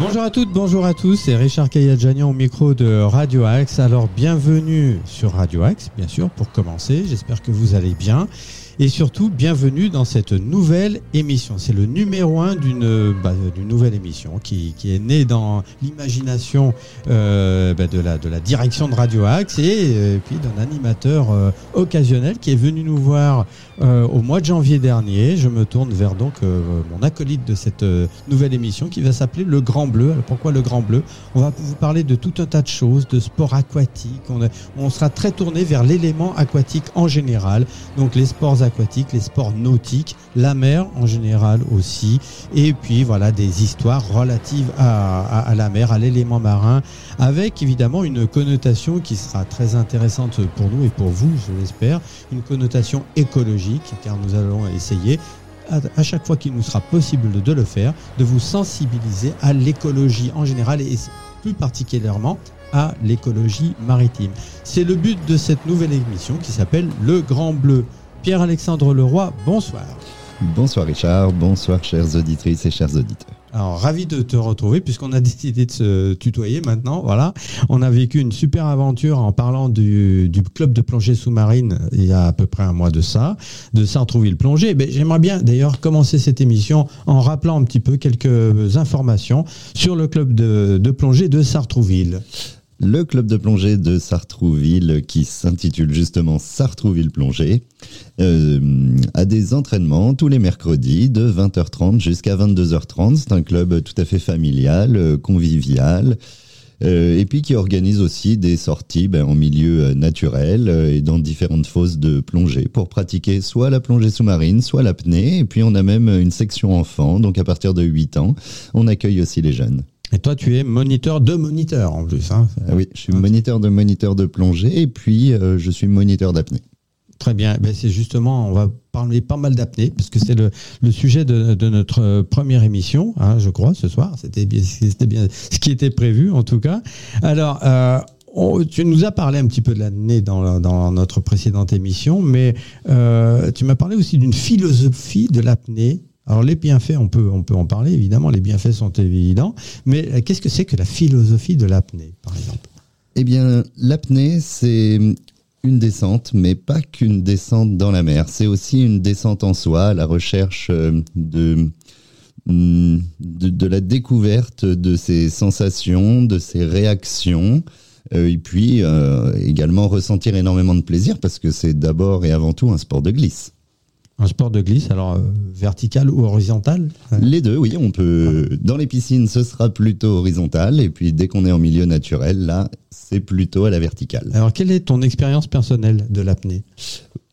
Bonjour à toutes, bonjour à tous, c'est Richard Kayadjanian au micro de Radio Axe. Alors bienvenue sur Radio Axe, bien sûr, pour commencer. J'espère que vous allez bien. Et surtout, bienvenue dans cette nouvelle émission. C'est le numéro un d'une bah, nouvelle émission qui, qui est née dans l'imagination euh, bah, de, la, de la direction de Radio Axe et, euh, puis d'un animateur euh, occasionnel qui est venu nous voir euh, au mois de janvier dernier. Je me tourne vers donc euh, mon acolyte de cette nouvelle émission qui va s'appeler Le Grand Bleu. Alors pourquoi Le Grand Bleu? On va vous parler de tout un tas de choses, de sport aquatique. On, on sera très tourné vers l'élément aquatique en général, donc les sports aquatiques aquatiques, les sports nautiques, la mer en général aussi, et puis voilà des histoires relatives à, à, à la mer, à l'élément marin, avec évidemment une connotation qui sera très intéressante pour nous et pour vous, je l'espère, une connotation écologique, car nous allons essayer à chaque fois qu'il nous sera possible de le faire, de vous sensibiliser à l'écologie en général et plus particulièrement à l'écologie maritime. C'est le but de cette nouvelle émission qui s'appelle Le Grand Bleu. Pierre-Alexandre Leroy, bonsoir. Bonsoir Richard, bonsoir chères auditrices et chers auditeurs. Alors ravi de te retrouver puisqu'on a décidé de se tutoyer maintenant. Voilà, on a vécu une super aventure en parlant du, du club de plongée sous-marine il y a à peu près un mois de ça, de Sartrouville plongée. Ben, J'aimerais bien d'ailleurs commencer cette émission en rappelant un petit peu quelques informations sur le club de, de plongée de Sartrouville le club de plongée de Sartrouville, qui s'intitule justement Sartrouville Plongée, euh, a des entraînements tous les mercredis de 20h30 jusqu'à 22h30. C'est un club tout à fait familial, euh, convivial. Euh, et puis qui organise aussi des sorties ben, en milieu naturel et dans différentes fosses de plongée pour pratiquer soit la plongée sous-marine, soit l'apnée. Et puis on a même une section enfant, donc à partir de 8 ans, on accueille aussi les jeunes. Et toi, tu es moniteur de moniteur en plus. Hein ah oui, je suis moniteur de moniteur de plongée et puis euh, je suis moniteur d'apnée. Très bien. Ben c'est justement, on va parler pas mal d'apnée parce que c'est le, le, sujet de, de, notre première émission, hein, je crois, ce soir. C'était bien, c'était bien ce qui était prévu en tout cas. Alors. Euh, on, tu nous as parlé un petit peu de l'année dans, dans notre précédente émission, mais euh, tu m'as parlé aussi d'une philosophie de l'apnée alors les bienfaits, on peut, on peut en parler, évidemment, les bienfaits sont évidents, mais qu'est-ce que c'est que la philosophie de l'apnée, par exemple? Eh bien, l'apnée, c'est une descente, mais pas qu'une descente dans la mer, c'est aussi une descente en soi, la recherche euh, de, de, la découverte de ses sensations, de ses réactions, euh, et puis euh, également ressentir énormément de plaisir parce que c'est d'abord et avant tout un sport de glisse. Un sport de glisse, alors euh, vertical ou horizontal Les deux, oui. On peut. Dans les piscines, ce sera plutôt horizontal, et puis dès qu'on est en milieu naturel, là, c'est plutôt à la verticale. Alors, quelle est ton expérience personnelle de l'apnée?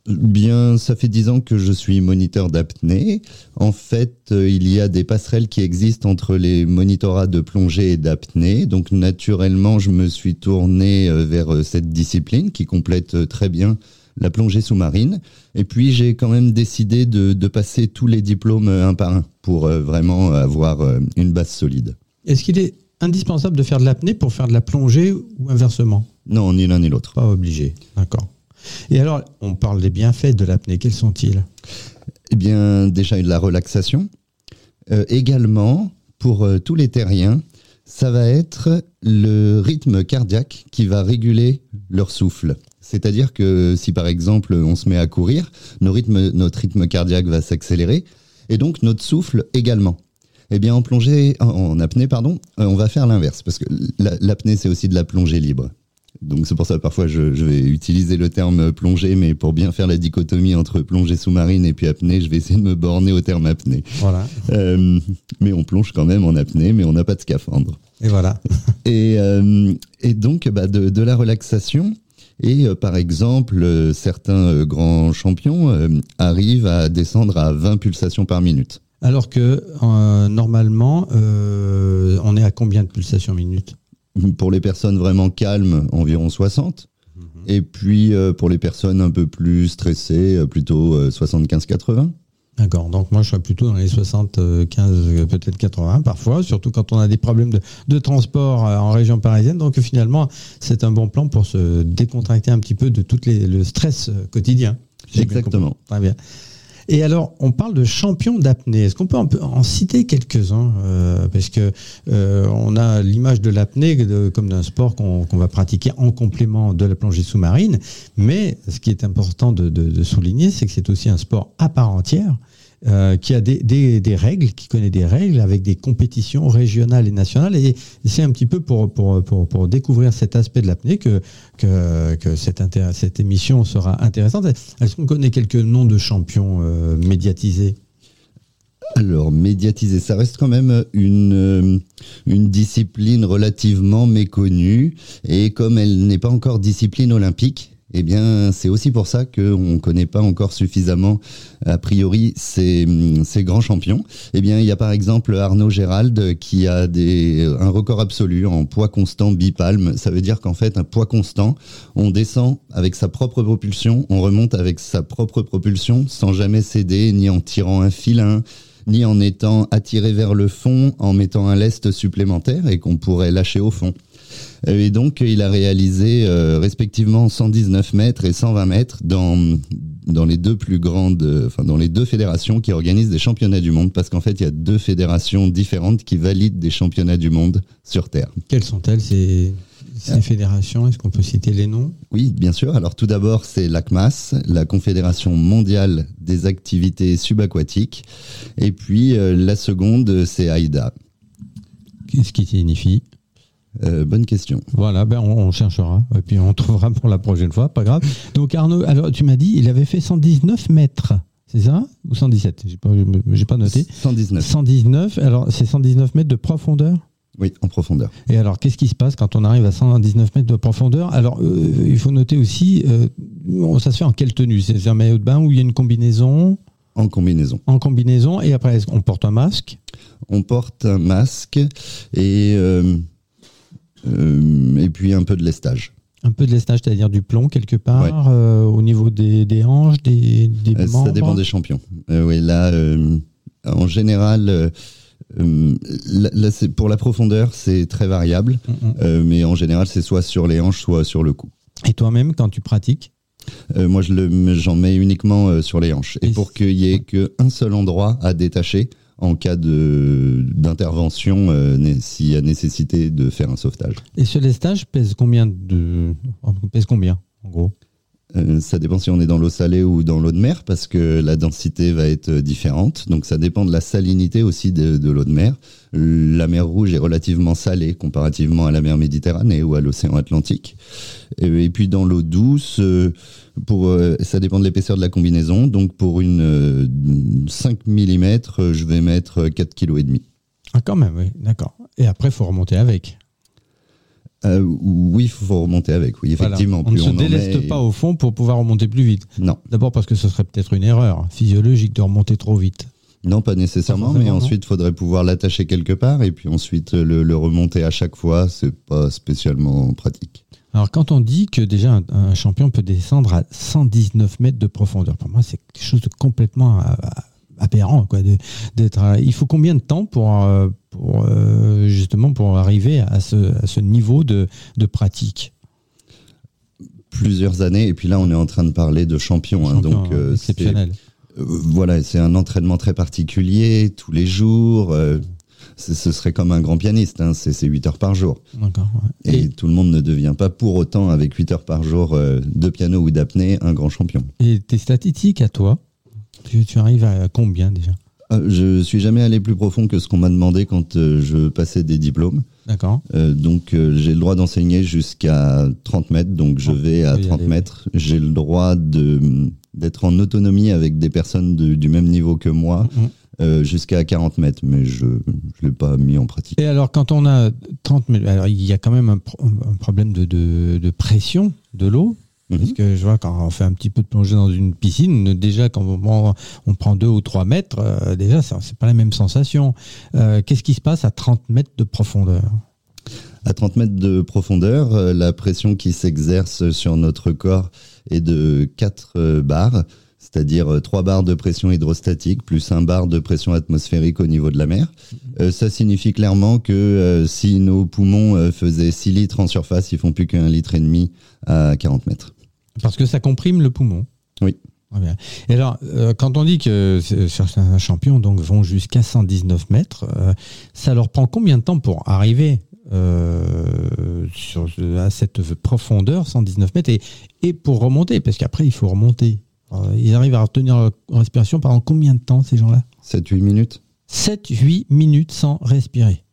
Bien, ça fait dix ans que je suis moniteur d'apnée. En fait, euh, il y a des passerelles qui existent entre les monitorats de plongée et d'apnée. Donc, naturellement, je me suis tourné euh, vers cette discipline qui complète très bien la plongée sous-marine. Et puis j'ai quand même décidé de, de, passer tous les diplômes un par un pour euh, vraiment avoir euh, une base solide. Est-ce qu'il est indispensable de faire de l'apnée pour faire de la plongée ou inversement? Non, ni l'un ni l'autre. Pas obligé, d'accord. Et alors, on parle des bienfaits de l'apnée, quels sont-ils? Eh bien, déjà de la relaxation. Euh, également, pour euh, tous les terriens, ça va être le rythme cardiaque qui va réguler leur souffle. C'est-à-dire que si par exemple on se met à courir, nos rythmes, notre rythme cardiaque va s'accélérer et donc notre souffle également. Eh bien en plongée, en apnée pardon, euh, on va faire l'inverse parce que l'apnée c'est aussi de la plongée libre. Donc c'est pour ça que parfois je, je, vais utiliser le terme plongée, mais pour bien faire la dichotomie entre plongée sous-marine et puis apnée, je vais essayer de me borner au terme apnée. Voilà. Euh, mais on plonge quand même en apnée, mais on n'a pas de scaphandre. Et voilà. et, euh, et donc bah, de, de la relaxation, et euh, par exemple, euh, certains euh, grands champions arrivent à descendre à 20 pulsations par minute. Alors que euh, normalement, euh, on est à combien de pulsations minute? Pour les personnes vraiment calmes, environ 60. Mmh. Et puis pour les personnes un peu plus stressées, plutôt 75-80. D'accord. Donc moi, je serais plutôt dans les 75, peut-être 80 parfois, surtout quand on a des problèmes de, de transport en région parisienne. Donc finalement, c'est un bon plan pour se décontracter un petit peu de tout le stress quotidien. Exactement. Très bien. Et alors, on parle de champions d'apnée. Est-ce qu'on peut en, citer quelques-uns euh, Parce que euh, on a l'image de l'apnée comme d'un sport qu'on va pratiquer en complément de la plongée sous-marine. Mais ce qui est important de souligner, c'est que c'est aussi un sport à part entière euh, qui a des, règles, qui connaît des règles avec des compétitions régionales et nationales. Et, c'est un petit peu pour, pour, pour, découvrir cet aspect de l'apnée que, que, que cette, émission sera intéressante. Est-ce qu'on connaît quelques noms de champions euh, médiatisés? Alors, médiatisés, ça reste quand même une, euh, une discipline relativement méconnue. Et comme elle n'est pas encore discipline olympique, eh bien, c'est aussi pour ça qu'on ne connaît pas encore suffisamment, a priori, ces, grands champions. Eh bien, il y a par exemple Arnaud Gérald qui a un record absolu en poids constant bipalme. Ça veut dire qu'en fait, un poids constant, on descend avec sa propre propulsion, on remonte avec sa propre propulsion sans jamais céder, ni en tirant un filin, ni en étant attiré vers le fond, en mettant un lest supplémentaire et qu'on pourrait lâcher au fond. Euh, et donc, il a réalisé euh, respectivement 119 mètres et 120 mètres dans, dans les deux plus grandes, euh, enfin, dans les deux fédérations qui organisent des championnats du monde, parce qu'en fait, il y a deux fédérations différentes qui valident des championnats du monde sur Terre. Quelles sont-elles ces, ces fédérations? Est-ce qu'on peut citer les noms? Oui, bien sûr. Alors, tout d'abord, c'est l'ACMAS, la Confédération mondiale des activités subaquatiques. Et puis, la seconde, c'est AIDA. Qu'est-ce qui signifie? Euh, bonne question. Voilà, ben on, cherchera et puis on trouvera pour la prochaine fois, pas grave. Donc Arnaud, alors tu m'as dit, il avait fait 119 mètres. C'est ça? Ou 117 J'ai pas, pas noté. 119. 119. Alors, c'est 119 mètres de profondeur? Oui, en profondeur. Et alors, qu'est-ce qui se passe quand on arrive à 119 mètres de profondeur? Alors, euh, il faut noter aussi, euh, ça se fait en quelle tenue? C'est un maillot de bain où il y a une combinaison? En combinaison. En combinaison. Et après, on porte un masque? On porte un masque et euh, et puis un peu de lestage. Un peu de lestage, c'est-à-dire du plomb quelque part euh, au niveau des, hanches, des, des euh, Ça dépend des champions. oui, là, en général, là, pour la profondeur, c'est très variable, mm, mm. mais en général, c'est soit sur les hanches, soit sur le cou. Et toi-même, quand tu pratiques Moi, j'en mets uniquement sur les hanches. Et, pour qu'il y ait qu'un seul endroit à détacher, en cas d'intervention euh, s'il y a nécessité de faire un sauvetage. Et ce lestage pèse combien de pèse combien en gros? Euh, ça dépend si on est dans l'eau salée ou dans l'eau de mer, parce que la densité va être différente. Donc ça dépend de la salinité aussi de, l'eau de mer. La mer Rouge est relativement salée comparativement à la mer Méditerranée ou à l'océan Atlantique. Et, puis dans l'eau douce, euh, pour, euh, ça dépend de l'épaisseur de la combinaison. Donc pour une 5 mm, je vais mettre 4 kg. Ah quand même, oui, d'accord. Et après, il faut remonter avec. Euh, oui, il faut remonter avec, oui, effectivement. On ne se déleste pas au fond pour pouvoir remonter plus vite. Non. D'abord parce que ce serait peut-être une erreur physiologique de remonter trop vite. Non, pas nécessairement, mais ensuite il faudrait pouvoir l'attacher quelque part et puis ensuite le, remonter à chaque fois, c'est pas spécialement pratique. Alors quand on dit que déjà un, champion peut descendre à 119 mètres de profondeur, pour moi c'est quelque chose de complètement euh, aberrant quoi d'être il faut combien de temps pour, euh, pour euh, justement pour arriver à ce, à ce niveau de, de, pratique plusieurs années et puis là on est en train de parler de champion, hein, donc euh, exceptionnel voilà c'est un entraînement très particulier tous les jours ce serait comme un grand pianiste, hein, c'est 8 heures par jour. Et, et, tout le monde ne devient pas pour autant, avec 8 heures par jour de piano ou d'apnée, un grand champion. Et tes statistiques à toi tu, arrives à combien déjà? euh, Je suis jamais allé plus profond que ce qu'on m'a demandé quand euh, je passais des diplômes. D'accord. Euh, donc j'ai le droit d'enseigner jusqu'à 30 mètres, donc je vais à 30 mètres. J'ai le droit de d'être en autonomie avec des personnes du même niveau que moi. Mm-hmm. jusqu'à 40 mètres, mais je ne l'ai pas mis en pratique. Et alors, quand on a 30 mètres, alors il y a quand même un, problème de, de pression de l'eau. Parce que je vois quand on fait un petit peu de plongée dans une piscine, déjà quand on, prend deux ou trois mètres, euh, déjà c'est pas la même sensation. Euh, qu'est-ce qui se passe à 30 mètres de profondeur? À 30 mètres de profondeur, euh, la pression qui s'exerce sur notre corps est de 4 bars, c'est-à-dire 3 bars de pression hydrostatique plus un bar de pression atmosphérique au niveau de la mer. Ça signifie clairement que si nos poumons faisaient 6 litres en surface, ils font plus qu'un litre et demi à 40 mètres. Parce que ça comprime le poumon. Oui. Et alors, euh, quand on dit que certains champions donc, vont jusqu'à 119 mètres, euh, ça leur prend combien de temps pour arriver euh, sur, à cette profondeur, 119 mètres, et, et pour remonter? Parce qu'après, il faut remonter. ils arrivent à retenir leur respiration pendant combien de temps, ces gens-là? 7-8 minutes. 7-8 minutes sans respirer.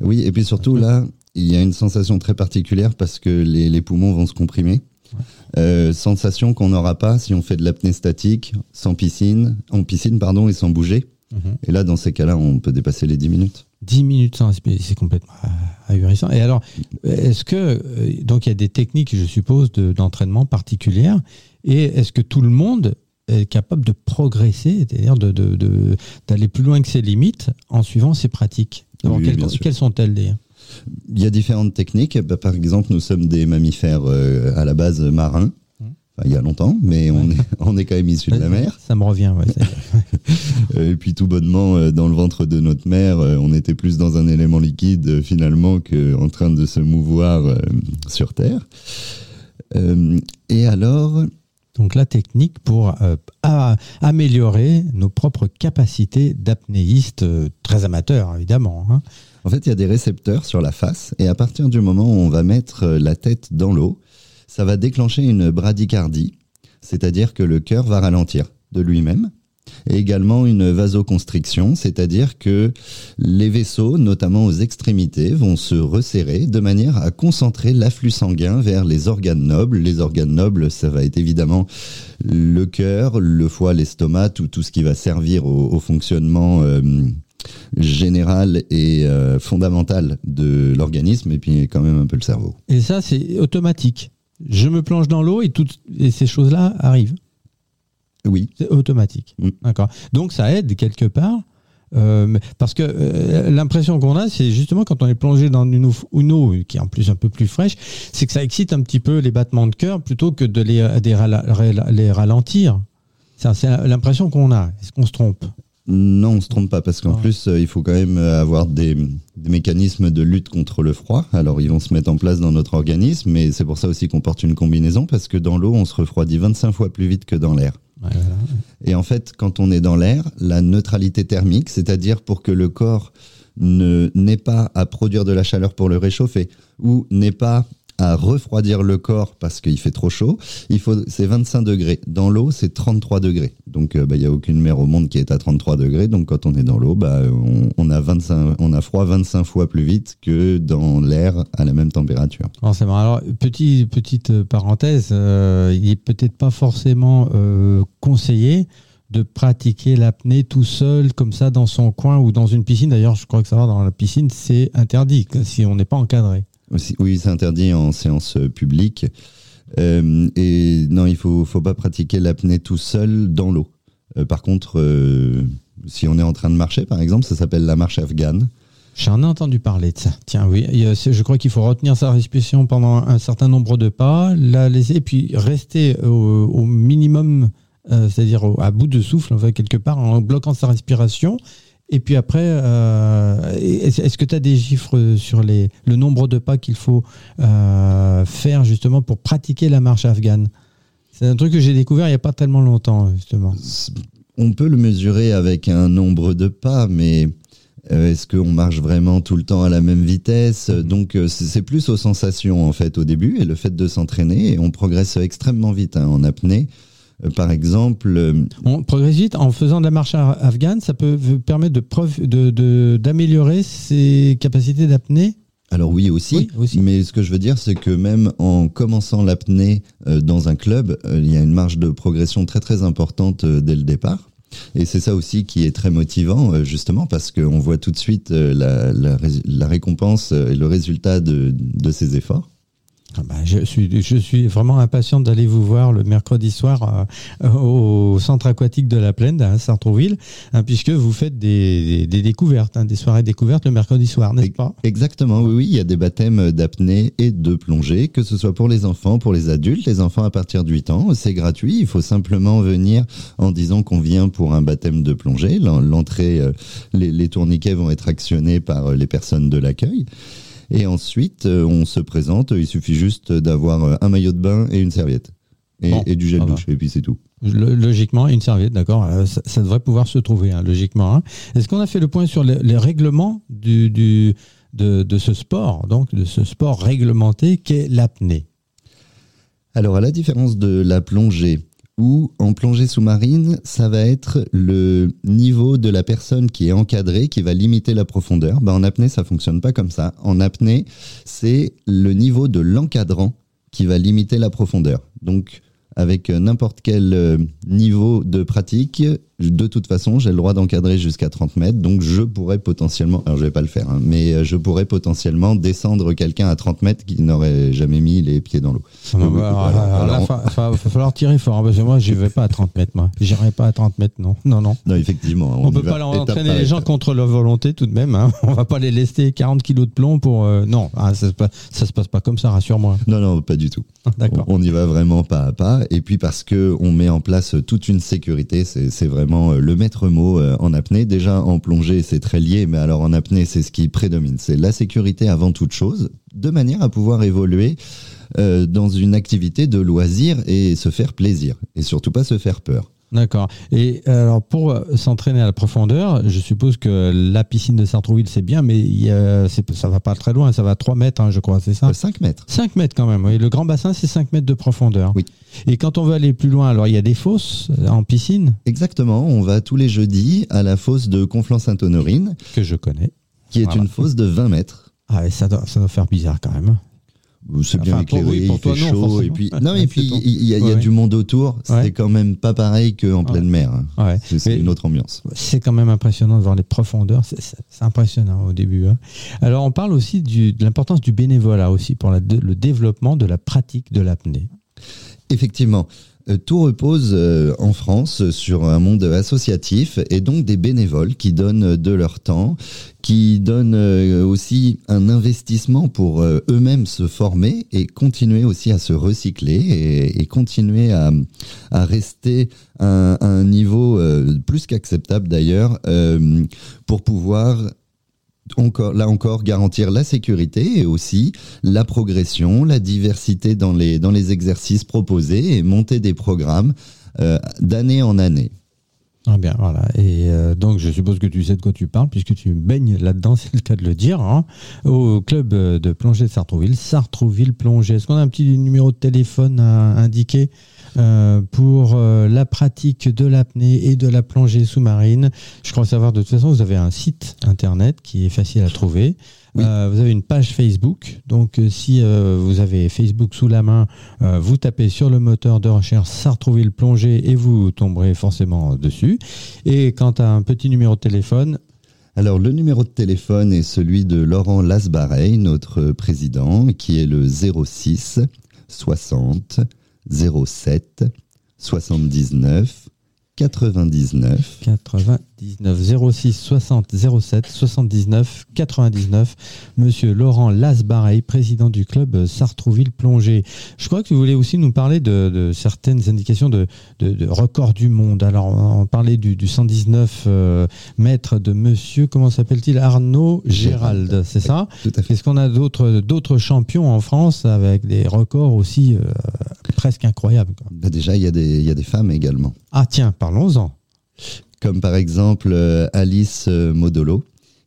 Oui, et puis surtout, là, il y a une sensation très particulière parce que les, les poumons vont se comprimer. Euh, sensation qu'on n'aura pas si on fait de l'apnée statique, sans piscine, en piscine pardon, et sans bouger. Mhm. Et là, dans ces cas-là, on peut dépasser les 10 minutes. 10 minutes sans c'est complètement ahurissant. Et alors, est-ce que, euh, donc il y a des techniques, je suppose, d'entraînement particulières, et est-ce que tout le monde est capable de progresser, c'est-à-dire d'aller de, de, plus loin que ses limites en suivant ses pratiques? Quelles, sont-elles d'ailleurs? Il y a différentes techniques. Bah, par exemple, nous sommes des mammifères euh, à la base marins. Mmh. il y a longtemps, mais on, est, on est quand même issus de la mer. Ça me revient, Et puis tout bonnement, euh, dans le ventre de notre mère, euh, on était plus dans un élément liquide finalement qu'en train de se mouvoir sur Terre. et alors, donc la technique pour améliorer nos propres capacités d'apnéiste, très amateurs évidemment. Hein. En fait, il y a des récepteurs sur la face et à partir du moment où on va mettre euh, la tête dans l'eau, ça va déclencher une bradycardie, c'est-à-dire que le cœur va ralentir de lui-même et également une vasoconstriction, c'est-à-dire que les vaisseaux, notamment aux extrémités, vont se resserrer de manière à concentrer l'afflux sanguin vers les organes nobles. Les organes nobles, ça va être évidemment le cœur, le foie, l'estomac, tout, tout ce qui va servir au, fonctionnement euh, général et euh, fondamental de l'organisme et puis quand même un peu le cerveau. Et ça, c'est automatique. Je me plonge dans l'eau et, toutes, et ces choses-là arrivent. Oui. C'est automatique. Mm. D'accord. Donc ça aide quelque part. Euh, parce que euh, l'impression qu'on a, c'est justement quand on est plongé dans une eau, qui est en plus un peu plus fraîche, c'est que ça excite un petit peu les battements de cœur plutôt que de les, les ralentir. C'est l'impression qu'on a. Est-ce qu'on se trompe? Non, on se trompe pas parce qu'en plus, euh, il faut quand même avoir des, mécanismes de lutte contre le froid. Alors, ils vont se mettre en place dans notre organisme, mais c'est pour ça aussi qu'on porte une combinaison parce que dans l'eau, on se refroidit 25 fois plus vite que dans l'air. Et en fait, quand on est dans l'air, la neutralité thermique, c'est-à-dire pour que le corps ne n'ait pas à produire de la chaleur pour le réchauffer ou n'ait pas à refroidir le corps parce qu'il fait trop chaud, il faut c'est 25 degrés. Dans l'eau, c'est 33 degrés. Donc euh, bah, il n'y a aucune mer au monde qui est à 33 degrés. Donc quand on est dans l'eau, bah, on, a 25, on a froid 25 fois plus vite que dans l'air à la même température. Alors petit, petite parenthèse, euh, il est peut-être pas forcément euh, conseillé de pratiquer l'apnée tout seul comme ça dans son coin ou dans une piscine. D'ailleurs, je crois que ça va dans la piscine, c'est interdit si on n'est pas encadré oui, c'est interdit en séance euh, publique. Euh, et non, il faut, faut pas pratiquer l'apnée tout seul dans l'eau. Euh, par contre, si on est en train de marcher, par exemple, ça s'appelle la marche afghane. J'en ai entendu parler de ça. Tiens, oui, je crois qu'il faut retenir sa respiration pendant un certain nombre de pas, la laisser, et puis rester au, minimum, c'est-à-dire à bout de souffle, enfin, quelque part, en bloquant sa respiration, et puis après, euh, est-ce que tu as des chiffres sur les, le nombre de pas qu'il faut euh, faire justement pour pratiquer la marche afghane? C'est un truc que j'ai découvert il n'y a pas tellement longtemps, justement. On peut le mesurer avec un nombre de pas, mais euh, est-ce qu'on marche vraiment tout le temps à la même vitesse? Mm-hmm. Donc c'est plus aux sensations en fait au début et le fait de s'entraîner et on progresse extrêmement vite hein, en apnée. Euh, par exemple. Euh, on progresse vite en faisant de la marche afghane, ça peut permettre d'améliorer de, ses capacités d'apnée alors oui aussi, mais ce que je veux dire, c'est que même en commençant l'apnée euh, dans un club, il y a une marge de progression très très importante dès le départ. Et c'est ça aussi qui est très motivant, justement, parce qu'on voit tout de suite la, la, récompense et le résultat de, de ces efforts. Ah bah, je, suis, je suis vraiment impatient d'aller vous voir le mercredi soir euh, au centre aquatique de la Plaine à Sartrouville, hein, puisque vous faites des, des, découvertes, hein, des soirées découvertes le mercredi soir, n'est-ce pas? Exactement, oui, oui. Il y a des baptêmes d'apnée et de plongée, que ce soit pour les enfants, pour les adultes, les enfants à partir de 8 ans. C'est gratuit. Il faut simplement venir en disant qu'on vient pour un baptême de plongée. L'entrée, euh, les, les tourniquets vont être actionnés par euh, les personnes de l'accueil. Et ensuite, euh, on se présente. Il suffit juste d'avoir euh, un maillot de bain et une serviette. Et, du gel douche. Et puis c'est tout. Logiquement, une serviette, d'accord. euh, Ça, ça devrait pouvoir se trouver, hein, logiquement. hein. Est-ce qu'on a fait le point sur les, les règlements du, du- de, de ce sport, donc de ce sport réglementé qu'est l'apnée? Alors, à la différence de la plongée, où en plongée sous-marine, ça va être le niveau de la personne qui est encadrée qui va limiter la profondeur. Ben, en apnée, ça fonctionne pas comme ça. En apnée, c'est le niveau de l'encadrant qui va limiter la profondeur. Donc, avec n'importe quel euh, niveau de pratique, de toute façon, j'ai le droit d'encadrer jusqu'à 30 mètres. Donc, je pourrais potentiellement, alors je vais pas le faire, hein, mais euh, je pourrais potentiellement descendre quelqu'un à 30 mètres qui n'aurait jamais mis les pieds dans l'eau. Ah bah, fa- va falloir tirer fort, hein, parce que moi, j'y vais pas à 30 mètres, moi. J'irai pas à 30 mètres, non. Non, non. Non, effectivement. On, y peut pas entraîner les gens contre leur volonté tout de même. Hein. On va pas les laisser 40 kilos de plomb pour. euh, non, ah, ça, se passe, ça se passe pas comme ça, rassure-moi. Non, non, pas du tout. D'accord. On, on y va vraiment pas à pas. Et puis parce que on met en place toute une sécurité, c'est c'est euh, le maître mot euh, en apnée. Déjà en plongée, c'est très lié, mais alors en apnée, c'est ce qui prédomine. C'est la sécurité avant toute chose, de manière à pouvoir évoluer euh, dans une activité de loisir et se faire plaisir. Et surtout pas se faire peur. D'accord. Et euh, alors pour euh, s'entraîner à la profondeur, je suppose que la piscine de Sartrouville c'est bien, mais il a, ça va pas très loin, ça va à 3 mètres, hein, je crois, c'est ça? Euh, 5 mètres. 5 mètres quand même, oui. Le grand bassin, c'est 5 mètres de profondeur. Oui. Et quand on veut aller plus loin, alors il y a des fosses euh, en piscine? Exactement. On va tous les jeudis à la fosse de Conflans-Sainte-Honorine, que je connais. qui est Voilà. une fosse de 20 mètres. Ah, et ça doit, ça doit faire bizarre quand même. C'est bien Enfin, éclairé, oui, il fait non, chaud, et puis non, Ouais, et puis il y a, il y a Ouais, ouais. du monde autour. Ouais. C'est quand même pas pareil qu'en Ouais. pleine mer. hein. Ouais. C'est une autre ambiance. C'est quand même impressionnant de voir les profondeurs. C'est- impressionnant au début. hein. Alors, on parle aussi du- de l'importance du bénévolat aussi pour la- le développement de la pratique de l'apnée. Effectivement, tout repose euh, en France sur un monde associatif et donc des bénévoles qui donnent de leur temps, qui donnent euh, aussi un investissement pour euh, eux-mêmes se former et continuer aussi à se recycler et, continuer à, rester à, un- niveau euh, plus qu'acceptable d'ailleurs euh, pour pouvoir là encore, garantir la sécurité et aussi la progression, la diversité dans les, dans les exercices proposés et monter des programmes euh, d'année en année. Ah bien, voilà. Et euh, donc, je suppose que tu sais de quoi tu parles, puisque tu baignes là-dedans, c'est le cas de le dire, hein, au club euh, de plongée de Sartrouville, Sartrouville Plongée. Est-ce qu'on a un petit numéro de téléphone à indiquer euh, pour euh, la pratique de l'apnée et de la plongée sous-marine Je crois savoir, de toute façon, vous avez un site internet qui est facile à trouver. Oui. Euh, vous avez une page Facebook. Donc, si vous avez Facebook sous la main, vous tapez sur le moteur de recherche Sartrouville Plongée et vous tomberez forcément dessus. Et quant à un petit numéro de téléphone, Alors, le numéro de téléphone est celui de Laurent Lasbareil, notre président, qui est le 06 60 07 79 99. 99 06 60 07 79 99. Monsieur Laurent Lasbareil, président du club Sartrouville Plongée. Je crois que vous voulez aussi nous parler de, de certaines indications de, de, de records du monde. Alors, on parlait du, du 119 euh, mètres de monsieur, comment s'appelle-t-il? Arnaud Gérald, c'est ça? Tout à fait. Est-ce qu'on a d'autres d'autres champions en France avec des records aussi euh, presque incroyables quoi? Bah, déjà, il y, a des- il y a des femmes également. Ah tiens, parlons-en. Comme par exemple euh, Alice euh, Modolo,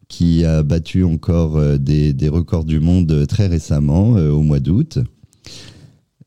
qui a battu encore euh, des, des records du monde très récemment, au mois d'août.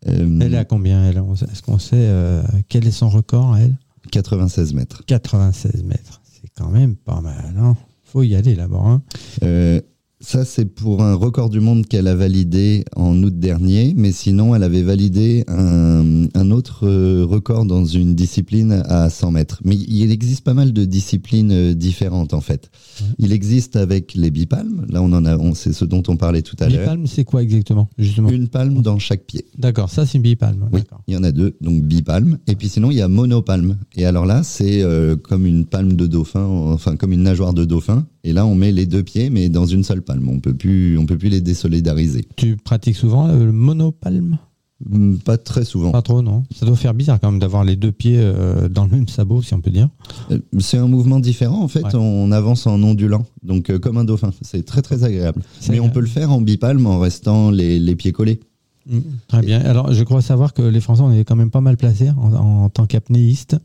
Elle est à combien elle? Est-ce qu'on sait euh, quel est son record à elle? 96 mètres. 96 mètres. C'est quand même pas mal. Hein Faut y aller là-bas. Hein Euh, ça, c'est pour un record du monde qu'elle a validé en août dernier, mais sinon, elle avait validé un, un autre euh, record dans une discipline à 100 mètres. Mais il existe pas mal de disciplines euh, différentes, en fait. Il existe avec les bipalmes. Là, on en a, on, c'est ce dont on parlait tout à l'heure. Bipalme, c'est quoi exactement Justement? Une palme dans chaque pied. D'accord, ça c'est bipalme. Oui, il y en a deux, donc bipalme. Et puis sinon, il y a monopalme. Et alors là, c'est euh, comme une palme de dauphin, enfin comme une nageoire de dauphin. Et là, on met les deux pieds, mais dans une seule palme. On peut plus, on peut plus les désolidariser. Tu pratiques souvent euh, le monopalme? Hmm, Pas très souvent. Pas trop, non Ça doit faire bizarre quand même d'avoir les deux pieds euh, dans le même sabot, si on peut dire. Euh, C'est un mouvement différent. En fait, Ouais. on avance en ondulant, donc euh, comme un dauphin. C'est très très agréable. Mais on peut le faire en bipalme en restant les, les pieds collés. Mm, très bien. Alors, je crois savoir que les Français, on est quand même pas mal placés en, en tant qu'apnéistes.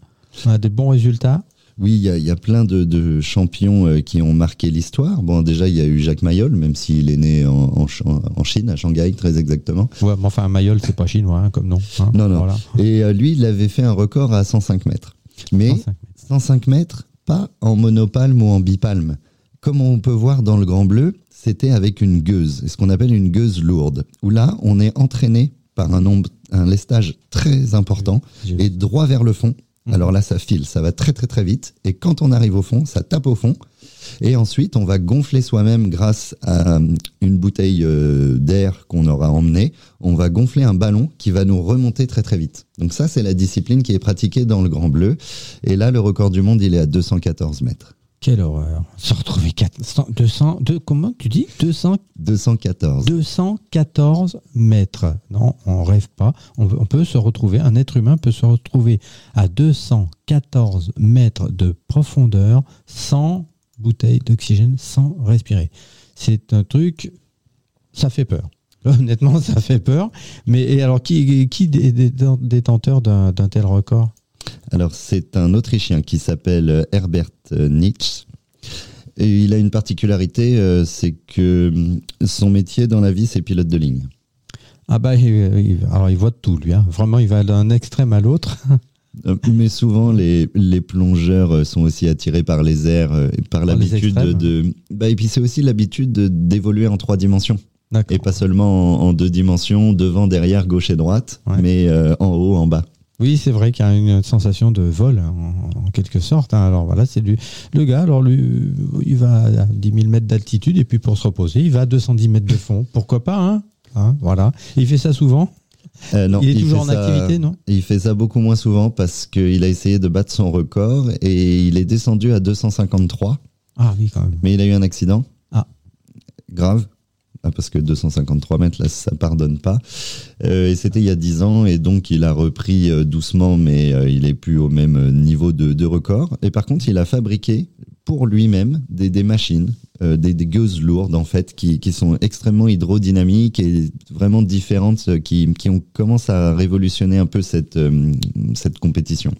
On a des bons résultats. Oui, il y a, plein de, champions euh, qui ont marqué l'histoire. Bon, déjà, il y a eu Jacques Mayol, même s'il est né en, Chine, à Shanghai, très exactement. Ouais, mais enfin, Mayol, c'est pas chinois hein, comme nom. Hein. non, non. Et euh, lui, il avait fait un record à 105 mètres. Mais 105 mètres, pas en monopalme ou en bipalme. Comme on peut voir dans le Grand Bleu, c'était avec une gueuse, ce qu'on appelle une gueuse lourde, où là, on est entraîné par un nombre, un lestage très important et droit vers le fond Mhm. Alors là, ça file, ça va très très très vite. Et quand on arrive au fond, ça tape au fond. Et ensuite, on va gonfler soi-même grâce à euh, une bouteille euh, d'air qu'on aura emmenée. On va gonfler un ballon qui va nous remonter très très vite. Donc ça, c'est la discipline qui est pratiquée dans le Grand Bleu. Et là, le record du monde, il est à 214 mètres. Quelle horreur. Se retrouver 400, 200, comment tu dis? 200, 214. 214 mètres. Non, on rêve pas. On, on, peut se retrouver, un être humain peut se retrouver à 214 mètres de profondeur sans bouteille d'oxygène, sans respirer. C'est un truc, ça fait peur. Honnêtement, ça fait peur. Mais et alors, qui, qui est détenteur d'un tel record? Alors, c'est un Autrichien qui s'appelle Herbert Nietzsche. Et il a une particularité, euh, c'est que euh, son métier dans la vie, c'est pilote de ligne. Ah bah, alors il voit de tout, lui. Hein. Vraiment, il va d'un extrême à l'autre. Euh, mais souvent, les, plongeurs sont aussi attirés par les airs et par l'habitude de. Bah, et puis, c'est aussi l'habitude d'évoluer en trois dimensions. Et pas seulement en, deux dimensions, devant, derrière, gauche et droite, mais en haut, en bas. Oui, c'est vrai qu'il y a une sensation de vol, en, quelque sorte. Hein. Alors voilà, c'est. Le gars, alors lui, il va à 10 000 mètres d'altitude et puis pour se reposer, il va à 210 mètres de fond. Pourquoi pas, hein, hein Voilà. il fait ça souvent? Euh, non, il est toujours en activité, non? Il fait ça beaucoup moins souvent parce qu'il a essayé de battre son record et il est descendu à 253. Ah oui, quand même. Mais il a eu un accident. Ah. Grave. Parce que 253 mètres, là, ça pardonne pas. Euh, et c'était il y a 10 ans, et donc il a repris euh, doucement, mais euh, il est plus au même niveau de, record. Et par contre, il a fabriqué pour lui-même des, machines, des, des, gueuses lourdes en fait, qui, sont extrêmement hydrodynamiques et vraiment différentes, qui, ont commencé à révolutionner un peu cette compétition.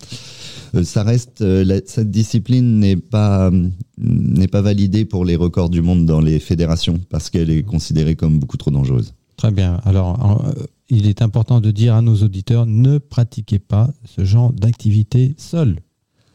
Euh, ça reste euh, cette discipline n'est pas n'est pas validée pour les records du monde dans les fédérations parce qu'elle est considérée comme beaucoup trop dangereuse. Très bien. Alors, euh, il est important de dire à nos auditeurs ne pratiquez pas ce genre d'activité seul.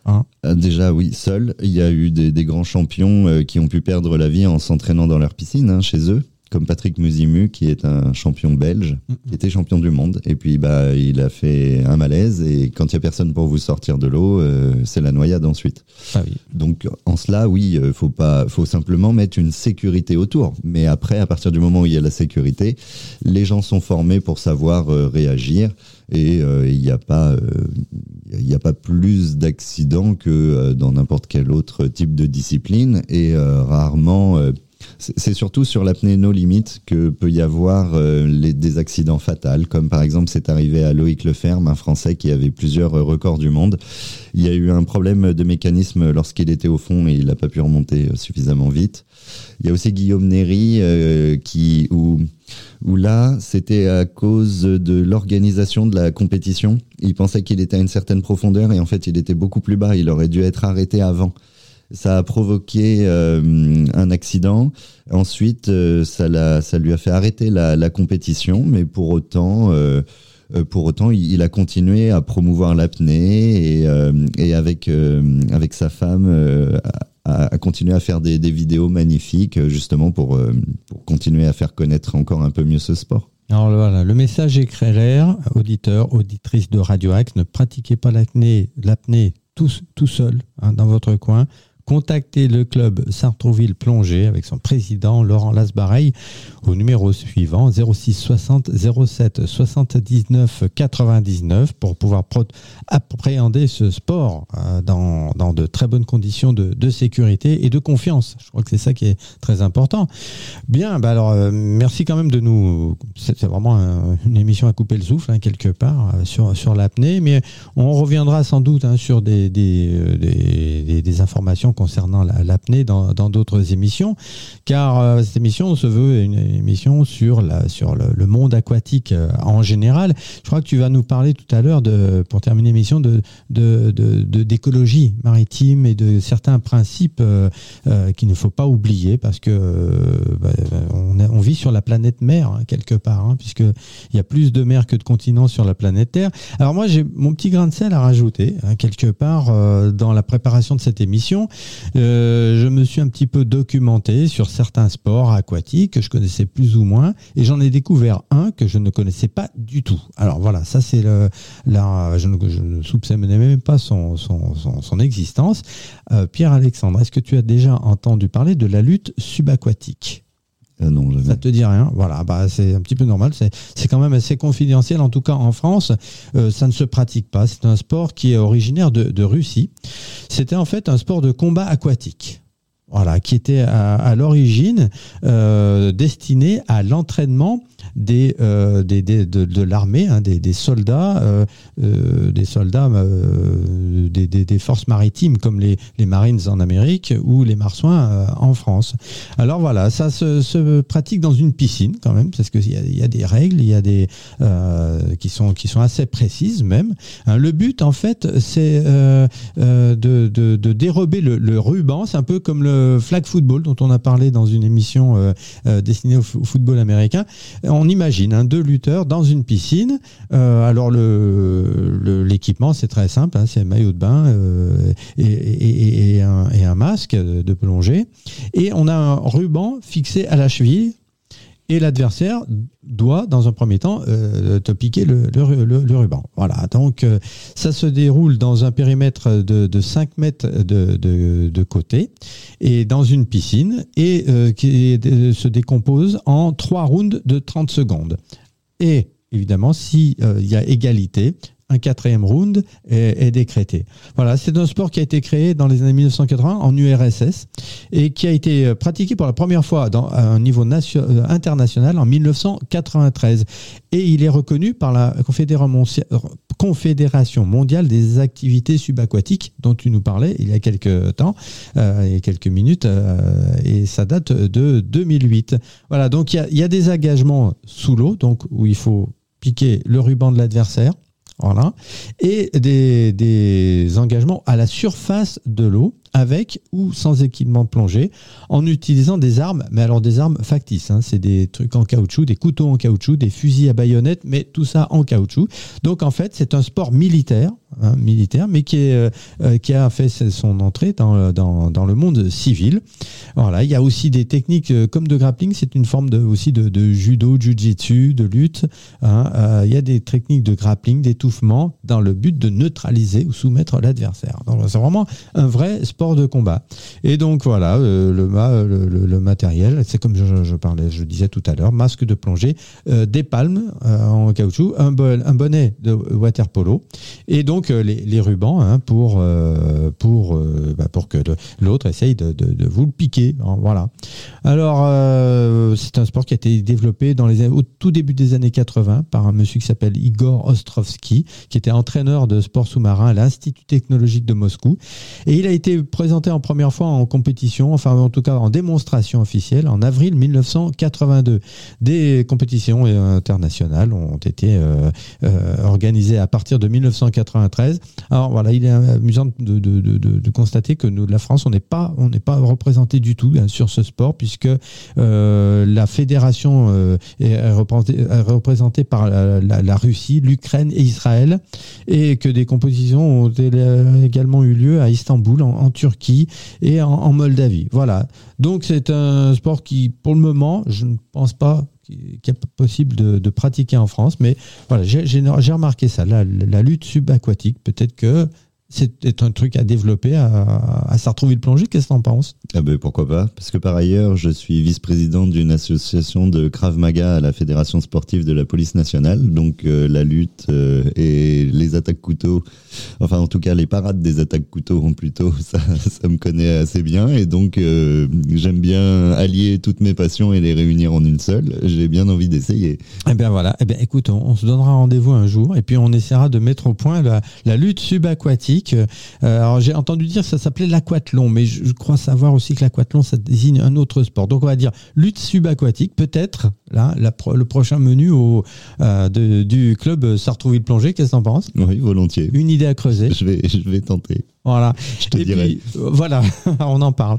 Hein Déjà, oui, seul. Il y a eu des, des grands champions qui ont pu perdre la vie en s'entraînant dans leur piscine hein, chez eux comme Patrick Musimu, qui est un champion belge, qui était champion du monde. Et puis, bah, il a fait un malaise. Et quand il n'y a personne pour vous sortir de l'eau, euh, c'est la noyade ensuite. Ah oui. Donc, en cela, oui, euh, faut pas, faut simplement mettre une sécurité autour. Mais après, à partir du moment où il y a la sécurité, les gens sont formés pour savoir euh, réagir. Et il n'y a pas, il n'y a pas plus d'accidents que dans n'importe quel autre type de discipline. Et rarement c'est surtout sur l'apnée no limite que peut y avoir euh, des accidents fatals, comme par exemple c'est arrivé à Loïc Leferme, un Français qui avait plusieurs euh, records du monde. Il y a eu un problème de mécanisme lorsqu'il était au fond et il n'a pas pu remonter euh, suffisamment vite. Il y a aussi Guillaume Néry qui où où là, c'était à cause de l'organisation de la compétition. Il pensait qu'il était à une certaine profondeur et en fait, il était beaucoup plus bas. Il aurait dû être arrêté avant ça a provoqué euh, un accident. Ensuite, euh, ça, ça lui a fait arrêter la, la compétition, mais pour autant, euh, pour autant, il, a continué à promouvoir l'apnée et, avec avec sa femme a, a, continué à faire des, vidéos magnifiques, justement pour pour continuer à faire connaître encore un peu mieux ce sport. Alors voilà, le message est clair, auditeurs, auditrices de Radio Axe, ne pratiquez pas l'apnée, l'apnée tout, tout seul hein, dans votre coin contactez le club Sartrouville Plongée avec son président Laurent Lasbareil au numéro suivant 06 60 07 79 99 pour pouvoir appréhender ce sport euh, dans, de très bonnes conditions de, sécurité et de confiance. Je crois que c'est ça qui est très important. Bien, bah alors euh, merci quand même de nous. C'est vraiment une émission à couper le souffle hein, quelque part euh, sur, l'apnée, mais on reviendra sans doute hein, sur des, d'informations concernant l'apnée dans d'autres émissions, car cette émission se veut une émission sur, le, monde aquatique en général. Je crois que tu vas nous parler tout à l'heure, pour terminer l'émission, d'écologie maritime et de certains principes qu'il ne faut pas oublier, parce que bah, on, vit sur la planète mer, hein, quelque part, hein, puisqu'il y a plus de mers que de continents sur la planète Terre. Alors moi, j'ai mon petit grain de sel à rajouter, hein, quelque part, euh, dans la préparation de cette émission. Euh, je me suis un petit peu documenté sur certains sports aquatiques que je connaissais plus ou moins, et j'en ai découvert un que je ne connaissais pas du tout. Alors voilà, ça c'est le, la, je ne, soupçonnais même pas son, existence. Euh, Pierre-Alexandre, est-ce que tu as déjà entendu parler de la lutte subaquatique? Euh, non, Ça te dit rien Voilà, bah c'est un petit peu normal. C'est quand même assez confidentiel. En tout cas, en France, euh, ça ne se pratique pas. C'est un sport qui est originaire de, de Russie. C'était en fait un sport de combat aquatique. Voilà, qui était à, à l'origine euh, destiné à l'entraînement euh, des, des, de, de l'armée, hein, des, des, soldats, euh, euh des soldats des, des, forces maritimes comme les, les Marines en Amérique ou les marsouins en France. Alors voilà, ça se, pratique dans une piscine quand même, parce qu'il y a, y a des règles, il y a des qui sont qui sont assez précises même. Hein, le but en fait, c'est de, de, de, dérober le, ruban. C'est un peu comme le flag football dont on a parlé dans une émission destinée au, football américain. On imagine hein, deux lutteurs dans une piscine. Euh, alors l'équipement c'est très simple, hein, c'est un maillot de bain euh, et, un, masque de plongée. Et on a un ruban fixé à la cheville et l'adversaire doit, dans un premier temps, euh, te piquer le, ruban. Voilà, donc ça se déroule dans un périmètre de, 5 mètres de, côté et dans une piscine et qui se décompose en trois rounds de 30 secondes. Et évidemment, s'il y a égalité, un quatrième round est, décrété. Voilà, c'est un sport qui a été créé dans les années 1980 en URSS et qui a été pratiqué pour la première fois dans, à un niveau euh, international en 1993. Et il est reconnu par la Confédération mondiale des activités subaquatiques dont tu nous parlais il y a quelques temps, euh, quelques minutes, euh, et ça date de 2008. Voilà, donc il y a, il y a des engagements sous l'eau, donc où il faut piquer le ruban de l'adversaire Et des engagements à la surface de l'eau avec ou sans équipement de plongée, en utilisant des armes, mais alors des armes factices. Hein. c'est des trucs en caoutchouc, des couteaux en caoutchouc, des fusils à baïonnette, mais tout ça en caoutchouc. Donc en fait, c'est un sport militaire, hein, militaire, mais qui, est, euh, euh, qui a fait son entrée dans, dans, dans, le monde civil. Voilà, il y a aussi des techniques euh, comme de grappling, c'est une forme de, aussi de, de judo, jujitsu, de lutte. Hein. il y a des techniques de grappling, d'étouffement, dans le but de neutraliser ou soumettre l'adversaire. Donc c'est vraiment un vrai sport de combat. Et donc voilà, euh, le, le, matériel, c'est comme je, parlais, je disais tout à l'heure, masque de plongée, euh, des palmes euh, en caoutchouc, un, un, bonnet de water polo, et donc les, rubans hein, pour, pour, bah, pour que l'autre essaye de, de, vous le piquer. Hein, voilà. Alors, c'est un sport qui a été développé dans les, au tout début des années 80 par un monsieur qui s'appelle Igor Ostrovski, qui était entraîneur de sport sous-marin à l'Institut technologique de Moscou. Et il a été présenté en première fois en compétition, enfin en tout cas en démonstration officielle, en avril 1982. Des compétitions internationales ont été euh, euh, organisées à partir de 1993. Alors voilà, il est amusant de, constater que nous, la France, on n'est pas, on n'est pas représenté du tout hein, sur ce sport puisque euh, la fédération euh, est représentée, par la, Russie, l'Ukraine et Israël, et que des compétitions ont également eu lieu à Istanbul, en Turquie Turquie et en, Moldavie. Voilà. Donc c'est un sport qui, pour le moment, je ne pense pas qu'il est possible de, pratiquer en France, mais voilà, j'ai remarqué ça, la, la lutte subaquatique. Peut-être que c'est un truc à développer à, à le plongée. Qu'est-ce que t'en penses? Ah ben pourquoi pas? Parce que par ailleurs, je suis vice-président d'une association de Krav Maga à la Fédération sportive de la police nationale. Donc euh, la lutte euh, et les attaques couteaux, enfin en tout cas les parades des attaques couteaux ont plutôt, ça, ça me connaît assez bien. Et donc euh, j'aime bien allier toutes mes passions et les réunir en une seule. J'ai bien envie d'essayer. Eh bien voilà. Eh bien écoute, on, se donnera rendez-vous un jour et puis on essaiera de mettre au point la, la lutte subaquatique Euh, alors j'ai entendu dire que ça s'appelait l'aquathlon, mais je, crois savoir aussi que l'aquathlon ça désigne un autre sport. Donc on va dire lutte subaquatique, peut-être là le prochain menu au, euh, du club Sartrouville Plongée. Qu'est-ce que t'en penses? Oui, volontiers. Une idée à creuser. Je vais, je vais tenter. Voilà. Je te dirai. voilà, on en parle.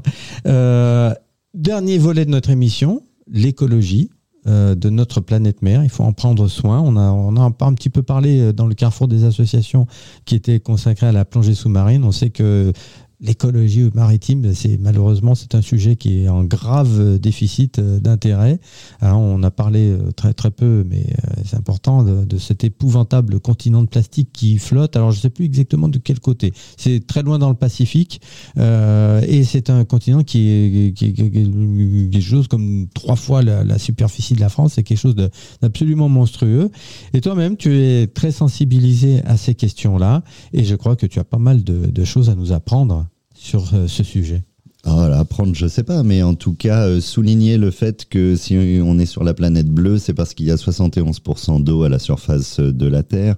dernier volet de notre émission, l'écologie. Euh, de notre planète mère. Il faut en prendre soin. On a, on a un, petit peu parlé euh, dans le carrefour des associations qui étaient consacrées à la plongée sous-marine. On sait que l'écologie maritime, c'est malheureusement c'est un sujet qui est en grave déficit euh, d'intérêt. on a parlé euh, très très peu, mais euh, c'est important de, cet épouvantable continent de plastique qui flotte. Alors je ne sais plus exactement de quel côté. C'est très loin dans le Pacifique et c'est un continent qui est, quelque chose comme trois fois la, superficie de la France. C'est quelque chose d'absolument monstrueux. Et toi-même, tu es très sensibilisé à ces questions-là et je crois que tu as pas mal de choses à nous apprendre sur euh, ce sujet. Ah, apprendre, je sais pas, mais en tout cas, euh, souligner le fait que si on est sur la planète bleue, c'est parce qu'il y a 71% d'eau à la surface de la Terre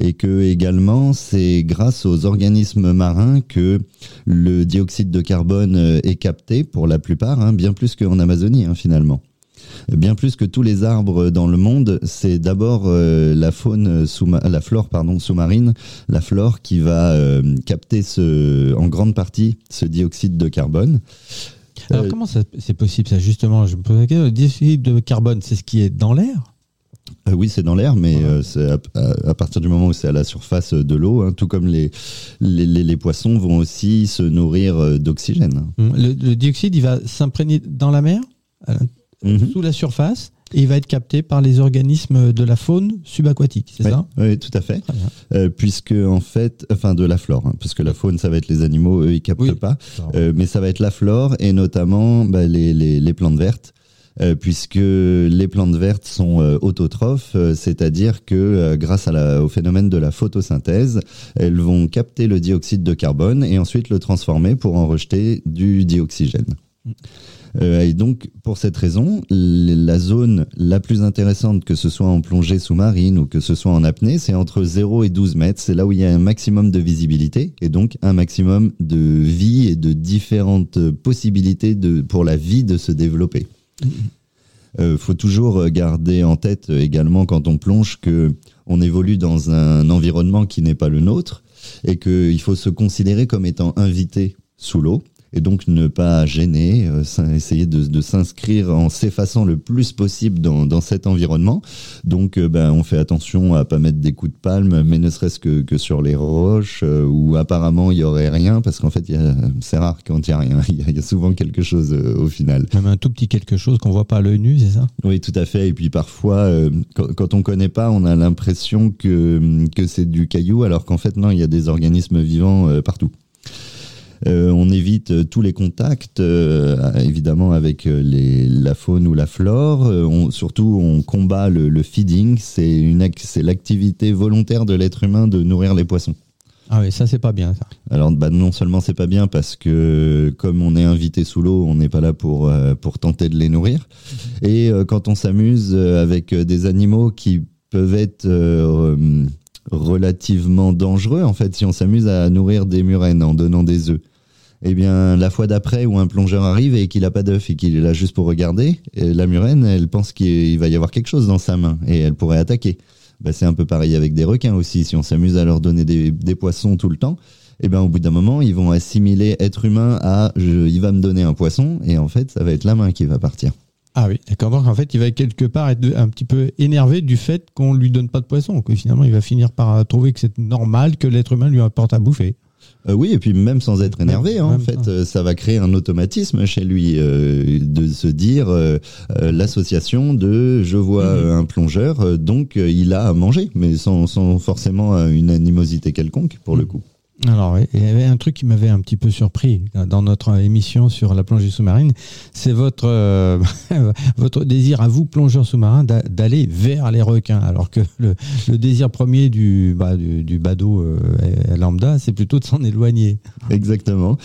et que également, c'est grâce aux organismes marins que le dioxyde de carbone euh, est capté pour la plupart, hein, bien plus qu'en Amazonie hein, finalement bien plus que tous les arbres dans le monde, c'est d'abord euh, la faune sous la flore pardon sous-marine, la flore qui va euh, capter ce, en grande partie ce dioxyde de carbone. Alors euh, comment c'est possible ça justement Je me pose la question. Le dioxyde de carbone, c'est ce qui est dans l'air? Oui, c'est dans l'air, mais c'est à, partir du moment où c'est à la surface de l'eau, hein, tout comme les, les, les, poissons vont aussi se nourrir d'oxygène. Hum, le, le, dioxyde, il va s'imprégner dans la mer? Mhm. sous la surface et il va être capté par les organismes de la faune subaquatique, c'est ça? Oui, tout à fait. Euh, puisque en fait, enfin de la flore, hein, parce que la faune, ça va être les animaux, eux, ils captent pas, euh, mais ça va être la flore et notamment bah, les, les, les, plantes vertes. Euh, puisque les plantes vertes sont autotrophes, c'est-à-dire que grâce à la, au phénomène de la photosynthèse, elles vont capter le dioxyde de carbone et ensuite le transformer pour en rejeter du dioxygène. Mm. Euh, et donc, pour cette raison, la zone la plus intéressante, que ce soit en plongée sous-marine ou que ce soit en apnée, c'est entre 0 et 12 mètres. C'est là où il y a un maximum de visibilité et donc un maximum de vie et de différentes possibilités de, pour la vie de se développer. Il euh, faut toujours garder en tête également quand on plonge que on évolue dans un environnement qui n'est pas le nôtre et qu'il faut se considérer comme étant invité sous l'eau et donc ne pas gêner, euh, essayer de, de s'inscrire en s'effaçant le plus possible dans, dans cet environnement. Donc euh, ben, on fait attention à pas mettre des coups de palme, mais ne serait-ce que, que sur les roches euh, où apparemment il y aurait rien, parce qu'en fait c'est rare quand il y a rien, il y, a, souvent quelque chose au final. Même un tout petit quelque chose qu'on voit pas à l'œil nu, c'est ça? Oui, tout à fait. Et puis parfois, quand, quand, on connaît pas, on a l'impression que, que c'est du caillou, alors qu'en fait non, il y a des organismes vivants partout. Euh, on évite euh, tous les contacts, euh, évidemment, avec les, la faune ou la flore. On, surtout, on combat le, feeding. C'est l'activité volontaire de l'être humain de nourrir les poissons. Ah oui, ça c'est pas bien ça. Alors bah, non seulement c'est pas bien parce que comme on est invité sous l'eau, on n'est pas là pour pour tenter de les nourrir. Et quand on s'amuse avec des animaux qui peuvent être relativement dangereux en fait si on s'amuse à nourrir des murènes en donnant des œufs. Eh bien, la fois d'après où un plongeur arrive et qu'il a pas d'œuf et qu'il est là juste pour regarder, la murène, elle pense qu'il va y avoir quelque chose dans sa main et elle pourrait attaquer. Bah, c'est un peu pareil avec des requins aussi. Si on s'amuse à leur donner des, poissons tout le temps, eh ben, au bout d'un moment, ils vont assimiler être humain à je, il va me donner un poisson et en fait, ça va être la main qui va partir. Ah oui, d'accord. Donc en fait, il va quelque part être un petit peu énervé du fait qu'on lui donne pas de poisson, que finalement il va finir par trouver que c'est normal que l'être humain lui apporte à bouffer. Euh, oui, et puis même sans être énervé, hein, en fait, euh, ça va créer un automatisme chez lui euh, de se dire l'association de je vois mhm. un plongeur, donc il a à manger, mais sans, sans forcément une animosité quelconque pour le mhm. coup. Alors, il y avait un truc qui m'avait un petit peu surpris dans notre émission sur la plongée sous-marine, c'est votre, euh, votre désir à vous, plongeurs sous-marins, d'aller vers les requins, alors que le, désir premier du, bah, du, du badaud euh, lambda, c'est plutôt de s'en éloigner. Exactement.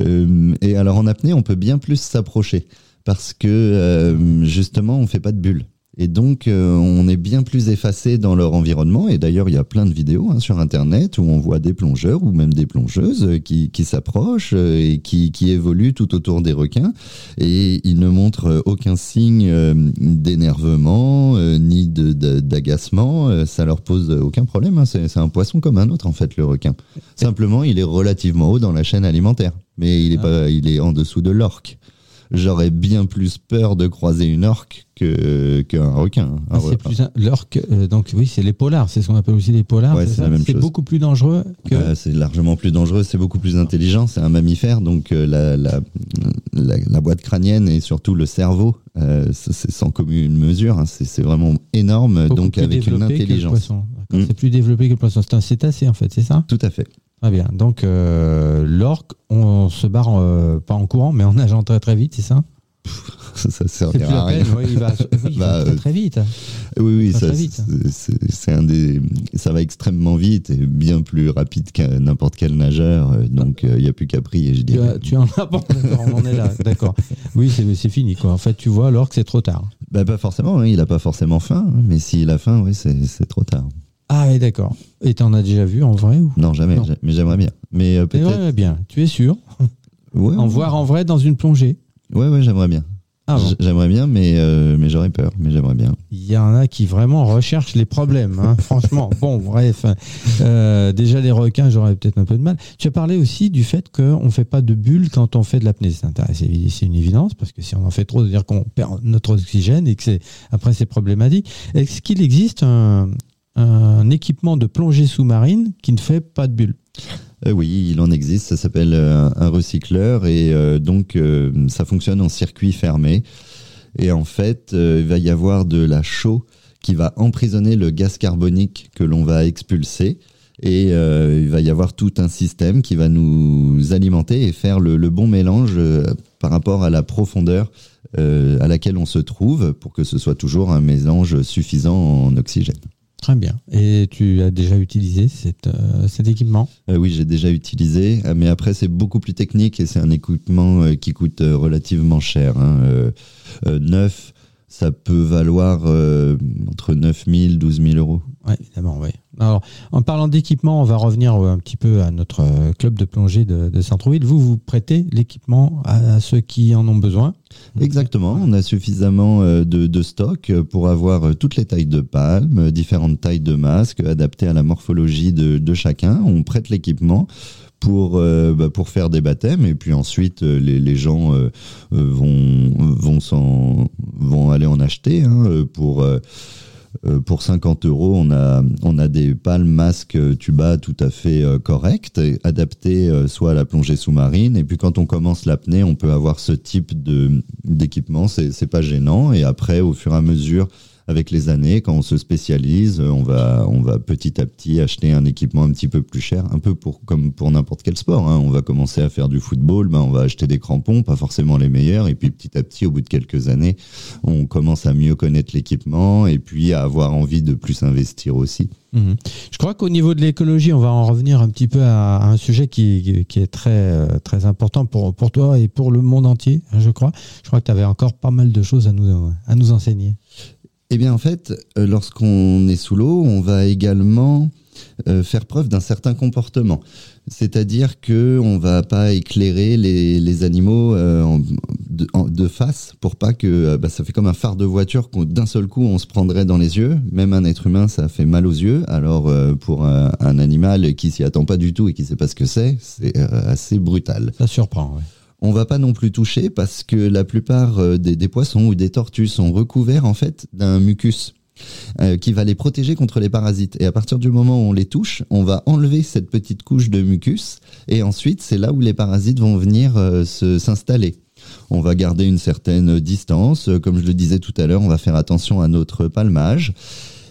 Euh, et alors en apnée, on peut bien plus s'approcher, parce que justement, on fait pas de bulles. Et donc, euh, on est bien plus effacé dans leur environnement. Et d'ailleurs, il y a plein de vidéos hein, sur Internet où on voit des plongeurs ou même des plongeuses euh, qui, qui s'approchent euh, et qui, qui évoluent tout autour des requins. Et ils ne montrent aucun signe d'énervement ni d'agacement. Ça leur pose aucun problème. Hein. C'est un poisson comme un autre, en fait, le requin. Simplement, il est relativement haut dans la chaîne alimentaire. Mais il est, ah. pas, il est en dessous de l'orque j'aurais bien plus peur de croiser une orque que qu'un requin. Ah, c'est plus l'orque, euh, donc oui, c'est les polars, c'est ce qu'on appelle aussi les polars. c'est beaucoup plus dangereux que. c'est largement plus dangereux, c'est beaucoup plus intelligent. C'est un mammifère, donc euh, la, la, la, boîte crânienne et surtout le cerveau, euh, c'est sans commune mesure. Hein. c'est vraiment énorme, donc avec une intelligence. Hmm. C'est plus développé que le poisson. C'est un cétacé en fait, c'est ça Tout à fait. Très bien. Donc, euh, l'orque, on se barre euh, pas en courant, mais en nageant très très vite, c'est ça? Ça servira à rien. il va, bah, très, vite. Oui, oui, ça, c'est un des, ça va extrêmement vite et bien plus rapide qu'un n'importe quel nageur. Euh, donc, il n'y a plus qu'à prier, je dirais. Tu, en as, bon, on en est là, d'accord. Oui, c'est fini, quoi. En fait, tu vois, l'orque, c'est trop tard. Bah, pas forcément, hein, il n'a pas forcément faim, hein, mais s'il a faim, oui, c'est trop tard. Ah oui, d'accord. Et tu en as déjà vu en vrai ou? Non, jamais. Mais j'aimerais bien. Mais euh, peut-être. bien. Tu es sûr? En voir en vrai dans une plongée Ouais, ouais, j'aimerais bien. Ah j'aimerais bien, mais, euh, mais j'aurais peur. Mais j'aimerais bien. Il y en a qui vraiment recherchent les problèmes, hein, franchement. Bon, bref. Euh, déjà, les requins, j'aurais peut-être un peu de mal. Tu as parlé aussi du fait qu'on ne fait pas de bulles quand on fait de l'apnée. C'est une évidence, parce que si on en fait trop, c'est-à-dire qu'on perd notre oxygène et que c'est après, c'est problématique. Est-ce qu'il existe un, un équipement de plongée sous-marine qui ne fait pas de bulles. Euh, oui, il en existe, ça s'appelle euh, un recycleur et euh, donc ça fonctionne en circuit fermé. Et en fait, il va y avoir de la chaux qui va emprisonner le gaz carbonique que l'on va expulser. Et il va y avoir tout un système qui va nous alimenter et faire le, le bon mélange par rapport à la profondeur à laquelle on se trouve pour que ce soit toujours un mélange suffisant en oxygène. Très bien. Et tu as déjà utilisé euh, cet équipement? Euh, Oui, j'ai déjà utilisé, euh, mais après c'est beaucoup plus technique et c'est un équipement qui coûte relativement cher. Hein. neuf, ça peut valoir entre 9 000 12 000 euros. Oui, évidemment, oui. Alors, en parlant d'équipement, on va revenir un petit peu à notre club de plongée de, de Centre-Ville. Vous, vous prêtez l'équipement à ceux qui en ont besoin? Exactement, on a suffisamment euh, de, de, stock pour avoir euh, toutes les tailles de palmes, différentes tailles de masques adaptées à la morphologie de, de chacun. On prête l'équipement pour euh, bah, pour faire des baptêmes et puis ensuite les, les gens vont vont vont aller en acheter hein, pour euh, pour 50 euros, on a, on a des palmes masques euh, tuba tout à fait euh, corrects, adaptés soit à la plongée sous-marine. Et puis quand on commence l'apnée, on peut avoir ce type d'équipement. C'est pas gênant. Et après, au fur et à mesure avec les années, quand on se spécialise, on va, on va petit à petit acheter un équipement un petit peu plus cher, un peu pour, comme pour n'importe quel sport. Hein. On va commencer à faire du football, ben on va acheter des crampons, pas forcément les meilleurs, et puis petit à petit, au bout de quelques années, on commence à mieux connaître l'équipement et puis à avoir envie de plus investir aussi. Mhm. Je crois qu'au niveau de l'écologie, on va en revenir un petit peu à, un sujet qui, qui, est très, euh, très important pour, pour toi et pour le monde entier, hein, je crois. Je crois que tu avais encore pas mal de choses à nous, à nous enseigner. Eh bien, en fait, euh, lorsqu'on est sous l'eau, on va également euh, faire preuve d'un certain comportement. C'est-à-dire que on va pas éclairer les, les animaux euh, de, face pour pas que bah, ça fait comme un phare de voiture d'un seul coup on se prendrait dans les yeux. Même un être humain, ça fait mal aux yeux. Alors pour un, animal qui s'y attend pas du tout et qui sait pas ce que c'est, c'est assez brutal. Ça surprend. Ouais. On va pas non plus toucher parce que la plupart euh, des, poissons ou des tortues sont recouverts en fait d'un mucus. Euh, qui va les protéger contre les parasites. Et à partir du moment où on les touche, on va enlever cette petite couche de mucus et ensuite c'est là où les parasites vont venir euh, s'installer. On va garder une certaine distance, comme je le disais tout à l'heure, on va faire attention à notre palmage.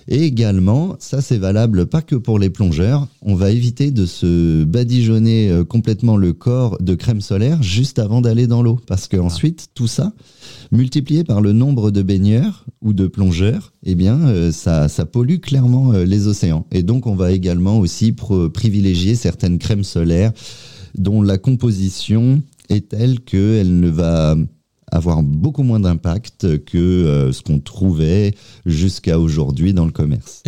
Et également, ça c'est valable pas que pour les plongeurs, on va éviter de se badigeonner euh, complètement le corps de crème solaire juste avant d'aller dans l'eau. Parce que ensuite, tout ça, multiplié par le nombre de baigneurs ou de plongeurs, eh bien, euh, ça, ça pollue clairement euh, les océans. Et donc, on va également aussi privilégier certaines crèmes solaires dont la composition est telle qu'elle ne va avoir beaucoup moins d'impact que ce qu'on trouvait jusqu'à aujourd'hui dans le commerce.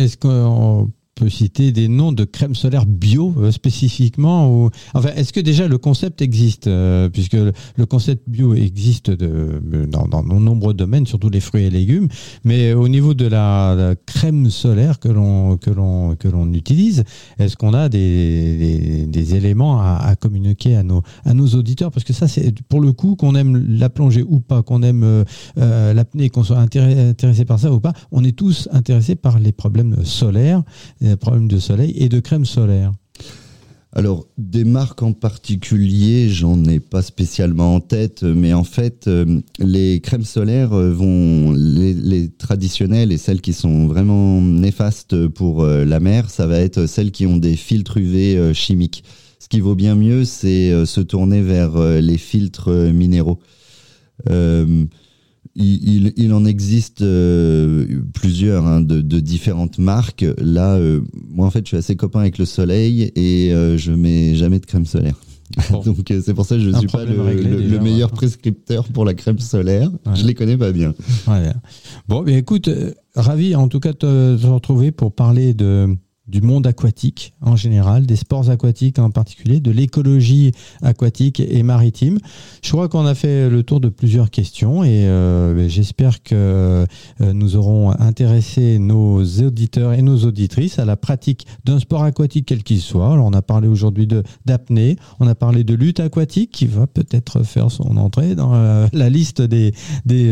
Citer des noms de crème solaire bio euh, spécifiquement ou... Enfin, est-ce que déjà le concept existe euh, Puisque le concept bio existe dans, de nombreux domaines, surtout les fruits et légumes. Mais au niveau de la, crème solaire que l'on que l'on que l'on utilise, est-ce qu'on a des, des, éléments à, communiquer à nos à nos auditeurs? Parce que ça, c'est pour le coup qu'on aime la plongée ou pas, qu'on aime euh, l'apnée, qu'on soit intéressé par ça ou pas, on est tous intéressés par les problèmes solaires problèmes de soleil et de crème solaire alors, des marques en particulier, j'en ai pas spécialement en tête, mais en fait, euh, les crèmes solaires euh, vont, les, traditionnelles et celles qui sont vraiment néfastes pour euh, la mer, ça va être celles qui ont des filtres UV chimiques. Ce qui vaut bien mieux, c'est se tourner vers les filtres minéraux. Il, il, en existe euh, plusieurs hein, de, de, différentes marques. Là, euh, moi en fait, je suis assez copain avec le soleil et euh, je mets jamais de crème solaire. Donc c'est pour ça que je ne suis pas le, meilleur prescripteur pour la crème solaire. Je les connais pas bien. Bon, mais écoute, ravi en tout cas de te retrouver pour parler de du monde aquatique en général, des sports aquatiques en particulier, de l'écologie aquatique et maritime. Je crois qu'on a fait le tour de plusieurs questions et euh, ben, j'espère que euh, nous aurons intéressé nos auditeurs et nos auditrices à la pratique d'un sport aquatique quel qu'il soit. Alors on a parlé aujourd'hui d'apnée, on a parlé de lutte aquatique qui va peut-être faire son entrée dans euh, la liste des, des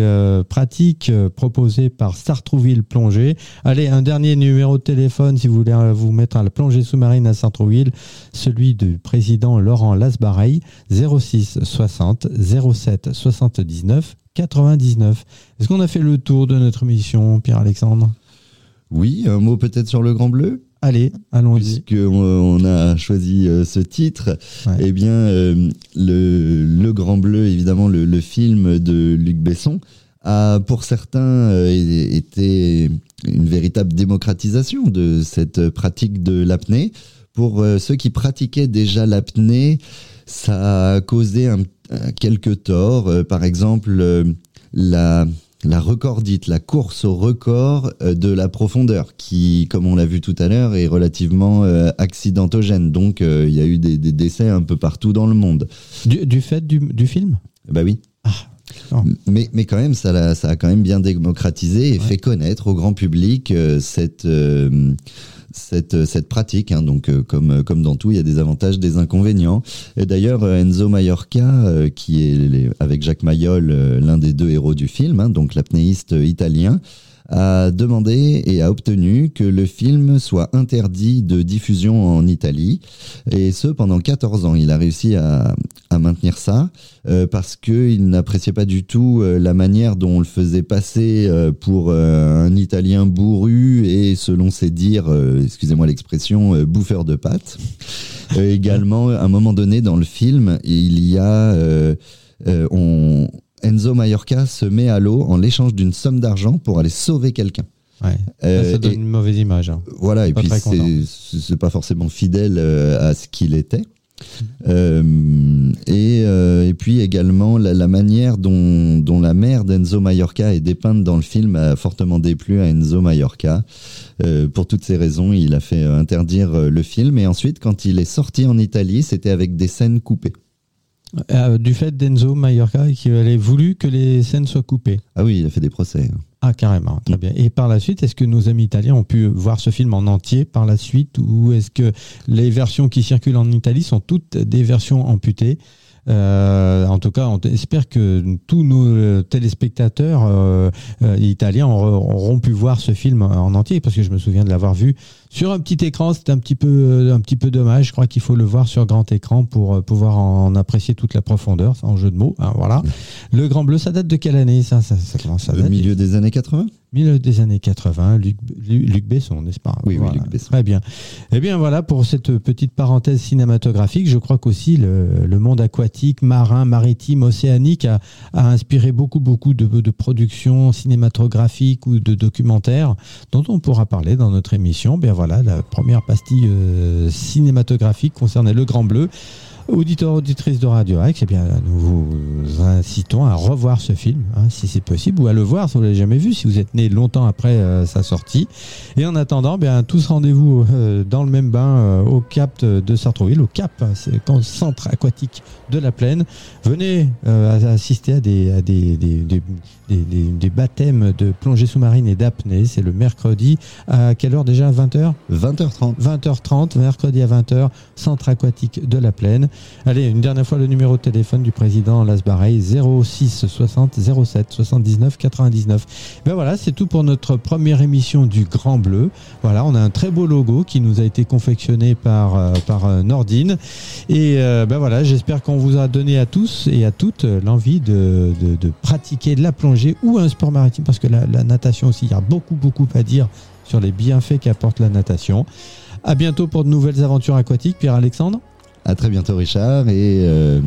pratiques proposées par Sartrouville Plongée. Allez, un dernier numéro de téléphone si vous voulez vous mettre à la plongée sous-marine à Saint-Trouville, celui du président Laurent Lasbareil, 06 60 07 79 99. Est-ce qu'on a fait le tour de notre mission, Pierre-Alexandre? Oui, un mot peut-être sur le Grand Bleu? Allez, allons-y. Puisqu'on on a choisi euh, ce titre, eh bien, euh, le, Grand Bleu, évidemment, le, film de Luc Besson, a pour certains euh, été une véritable démocratisation de cette pratique de l'apnée. Pour euh, ceux qui pratiquaient déjà l'apnée, ça a causé un, quelques torts. Euh, par exemple, euh, la, la recordite, la course au record de la profondeur, qui, comme on l'a vu tout à l'heure, est relativement accidentogène. Donc, il y a eu des, décès un peu partout dans le monde. Du, fait du, du film? Bah oui. Mais, mais quand même, ça a, ça a quand même bien démocratisé et fait connaître au grand public euh, cette, euh, cette, euh, cette pratique. Hein. Donc, comme, comme dans tout, il y a des avantages, des inconvénients. Et d'ailleurs, Enzo Mallorca, qui est avec Jacques Mayol l'un des deux héros du film, hein, donc l'apnéiste italien, a demandé et a obtenu que le film soit interdit de diffusion en Italie. Et ce, pendant 14 ans. Il a réussi à, à maintenir ça euh, parce qu'il n'appréciait pas du tout euh, la manière dont on le faisait passer euh, pour un Italien bourru et, selon ses dires, excusez-moi l'expression, bouffeur de pâtes. également, à un moment donné dans le film, il y a... on, Enzo Mallorca se met à l'eau en l'échange d'une somme d'argent pour aller sauver quelqu'un. Ouais. Euh, ça donne une mauvaise image. Hein. Voilà, et puis c'est pas forcément fidèle euh, à ce qu'il était. Euh, et, et, puis également la, manière dont, dont, la mère d'Enzo Mallorca est dépeinte dans le film a fortement déplu à Enzo Mallorca. pour toutes ces raisons, il a fait interdire le film. Et ensuite, quand il est sorti en Italie, c'était avec des scènes coupées. Euh, du fait d'Enzo Mallorca qui avait voulu que les scènes soient coupées. Ah oui, il a fait des procès. Ah carrément, très mm. bien. Et par la suite, est-ce que nos amis italiens ont pu voir ce film en entier par la suite ou est-ce que les versions qui circulent en Italie sont toutes des versions amputées? Euh, en tout cas, on espère que tous nos téléspectateurs euh, italiens auront, pu voir ce film en entier, parce que je me souviens de l'avoir vu sur un petit écran, c'est un petit peu euh, un petit peu dommage. Je crois qu'il faut le voir sur grand écran pour euh, pouvoir en apprécier toute la profondeur, en jeu de mots. Hein, voilà. Le Grand Bleu, ça date de quelle année ça, ça, ça commence à Le milieu des années 80 Milieu des années 80, Luc, Luc Besson, n'est-ce pas? Oui, oui, Luc Besson. Très bien. Eh bien voilà pour cette petite parenthèse cinématographique. Je crois qu'aussi le, le, monde aquatique, marin, maritime, océanique a, a inspiré beaucoup beaucoup de, de productions cinématographiques ou de documentaires dont on pourra parler dans notre émission. Bien voilà, la première pastille euh, cinématographique concernait Le Grand Bleu. Auditeur, auditrice de Radio X, eh bien, nous vous incitons à revoir ce film, hein, si c'est possible, ou à le voir si vous l'avez jamais vu, si vous êtes né longtemps après euh, sa sortie. Et en attendant, bien tous rendez-vous euh, dans le même bain au Cap de Sartrouville, au Cap, hein, c'est le centre aquatique de la Plaine. Venez assister à des, à des, des, baptêmes de plongée sous-marine et d'apnée. C'est le mercredi à quelle heure déjà? 20h 20h30. 20h30, mercredi à 20h, centre aquatique de la Plaine. Allez, une dernière fois le numéro de téléphone du président Las Bareilles 06 60 07 79 99. Ben voilà, c'est tout pour notre première émission du Grand Bleu. Voilà, on a un très beau logo qui nous a été confectionné par euh, par euh, Nordine et euh, ben voilà, j'espère qu'on vous a donné à tous et à toutes l'envie de, de, de pratiquer de la plongée ou un sport maritime, parce que la, natation aussi, il y a beaucoup, beaucoup à dire sur les bienfaits qu'apporte la natation. À bientôt pour de nouvelles aventures aquatiques, Pierre-Alexandre. À très bientôt, Richard. Et euh,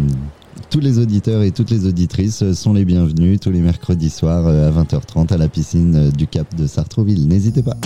tous les auditeurs et toutes les auditrices sont les bienvenus tous les mercredis soirs euh, à 20h30 à la piscine euh, du Cap de Sartrouville. N'hésitez pas.